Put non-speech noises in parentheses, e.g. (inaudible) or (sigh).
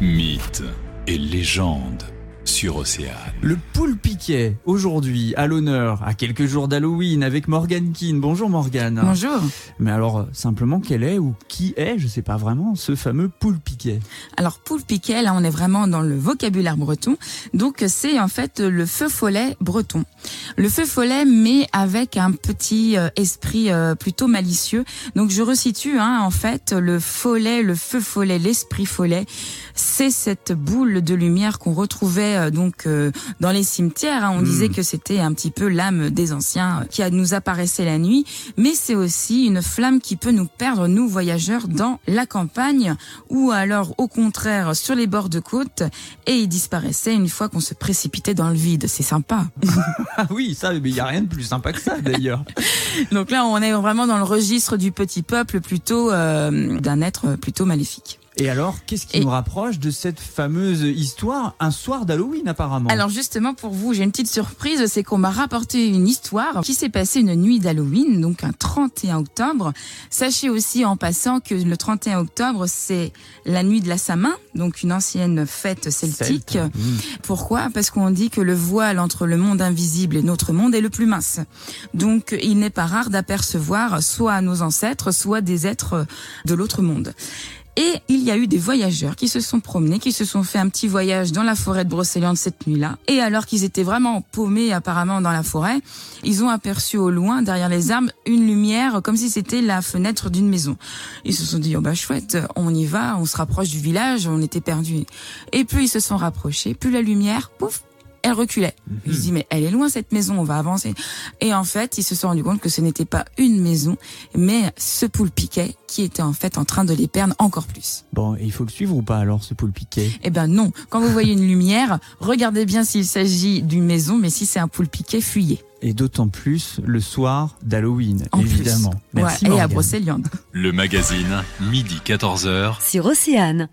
Mythes et légendes sur Océane. Le poule piquet, aujourd'hui, à l'honneur, à quelques jours d'Halloween, avec Morgane Keane. Bonjour Morgane. Bonjour. Mais alors, euh, simplement, quel est ou qui est, je sais pas vraiment, ce fameux poule piquet? Alors poule piquet, là on est vraiment dans le vocabulaire breton. Donc c'est en fait le feu follet breton. Le feu follet, mais avec un petit euh, esprit euh, plutôt malicieux. Donc je resitue, hein, en fait, le follet, le feu follet, l'esprit follet, c'est cette boule de lumière qu'on retrouvait donc dans les cimetières. Hein. On disait que c'était un petit peu l'âme des anciens qui nous apparaissait la nuit, mais c'est aussi une flamme qui peut nous perdre, nous voyageurs, dans la campagne ou alors au contraire sur les bords de côte et il disparaissait une fois qu'on se précipitait dans le vide. C'est sympa. (laughs) Ah oui, ça, mais il y a rien de plus sympa que ça d'ailleurs. (laughs) Donc là, on est vraiment dans le registre du petit peuple plutôt euh, d'un être plutôt maléfique. Et alors, qu'est-ce qui nous rapproche de cette fameuse histoire un soir d'Halloween apparemment? Alors justement pour vous, j'ai une petite surprise, c'est qu'on m'a rapporté une histoire qui s'est passée une nuit d'Halloween, donc un 31 octobre. Sachez aussi en passant que le 31 octobre, c'est la nuit de la Samin, donc une ancienne fête celtique. Mmh. Pourquoi? Parce qu'on dit que le voile entre le monde invisible et notre monde est le plus mince. Donc il n'est pas rare d'apercevoir soit nos ancêtres, soit des êtres de l'autre monde. Et il y a eu des voyageurs qui se sont promenés, qui se sont fait un petit voyage dans la forêt de Brocéliande cette nuit-là. Et alors qu'ils étaient vraiment paumés apparemment dans la forêt, ils ont aperçu au loin, derrière les arbres, une lumière comme si c'était la fenêtre d'une maison. Ils se sont dit, oh bah chouette, on y va, on se rapproche du village, on était perdus. Et plus ils se sont rapprochés, plus la lumière, pouf, elle reculait. Il se dit mais elle est loin cette maison, on va avancer. Et en fait, ils se sont rendu compte que ce n'était pas une maison, mais ce poule piquet qui était en fait en train de les perdre encore plus. Bon, il faut le suivre ou pas alors ce poule piquet? Eh ben non. Quand vous voyez une lumière, regardez bien s'il s'agit d'une maison, mais si c'est un poule piquet, fuyez. Et d'autant plus le soir d'Halloween, évidemment. Merci. et à Brocéliande. Le magazine, midi 14h. Sur Océane.